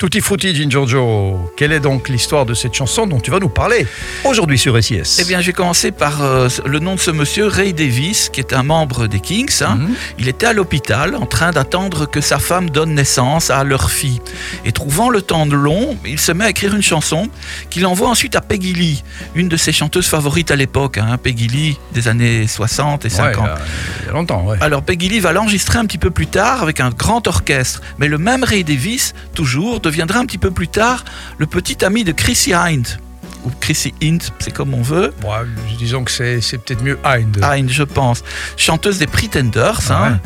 Tutti Frutti Giorgio, quelle est donc l'histoire de cette chanson dont tu vas nous parler aujourd'hui sur SIS Eh bien, j'ai commencé par euh, le nom de ce monsieur, Ray Davis, qui est un membre des Kings. hein. Mhm. Il était à l'hôpital en train d'attendre que sa femme donne naissance à leur fille. Et trouvant le temps de long, il se met à écrire une chanson qu'il envoie ensuite à Peggy Lee, une de ses chanteuses favorites à l'époque, hein, Peggy Lee des années 60 et Ouais, 50. là, il y a longtemps, ouais. Alors Peggy Lee va l'enregistrer un petit peu plus tard avec un grand orchestre. Mais le même Ray Davis, toujours, deviendra un petit peu plus tard le petit ami de Chrissy Hind. Ou Chrissy Hind, c'est comme on veut. Bon, disons que c'est peut-être mieux Hind. Hind, je pense. Chanteuse des Pretenders. Ah hein.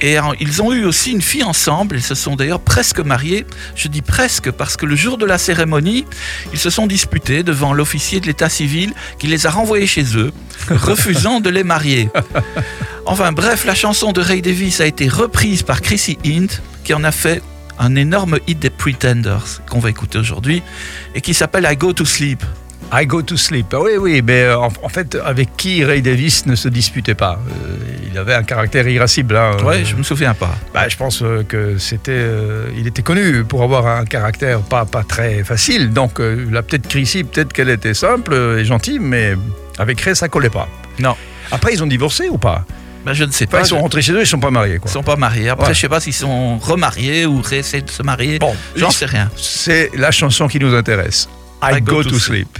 Et ils ont eu aussi une fille ensemble. Ils se sont d'ailleurs presque mariés. Je dis presque parce que le jour de la cérémonie, ils se sont disputés devant l'officier de l'état civil qui les a renvoyés chez eux, refusant de les marier. Enfin bref, la chanson de Ray Davis a été reprise par Chrissy Hind, qui en a fait un énorme hit des Pretenders qu'on va écouter aujourd'hui et qui s'appelle I Go to Sleep. I go to sleep. Ah oui, oui, mais euh, en, en fait, avec qui Ray Davis ne se disputait pas. Euh, il avait un caractère irascible. hein. Ouais, je me souviens pas. Bah, je pense euh, que c'était, euh, il était connu pour avoir un caractère pas, pas très facile. Donc euh, la petite Chrissy, peut-être qu'elle était simple et gentille, mais avec Ray, ça collait pas. Non. Après, ils ont divorcé ou pas? Ben, je ne sais Enfin, pas. Ils sont rentrés chez eux, ils sont pas mariés. Ils Quoi. sont pas mariés. Après, Ouais. je sais pas s'ils sont remariés ou réessaient de se marier. Bon, J'en sais rien. c'est la chanson qui nous intéresse. I, go, to, sleep.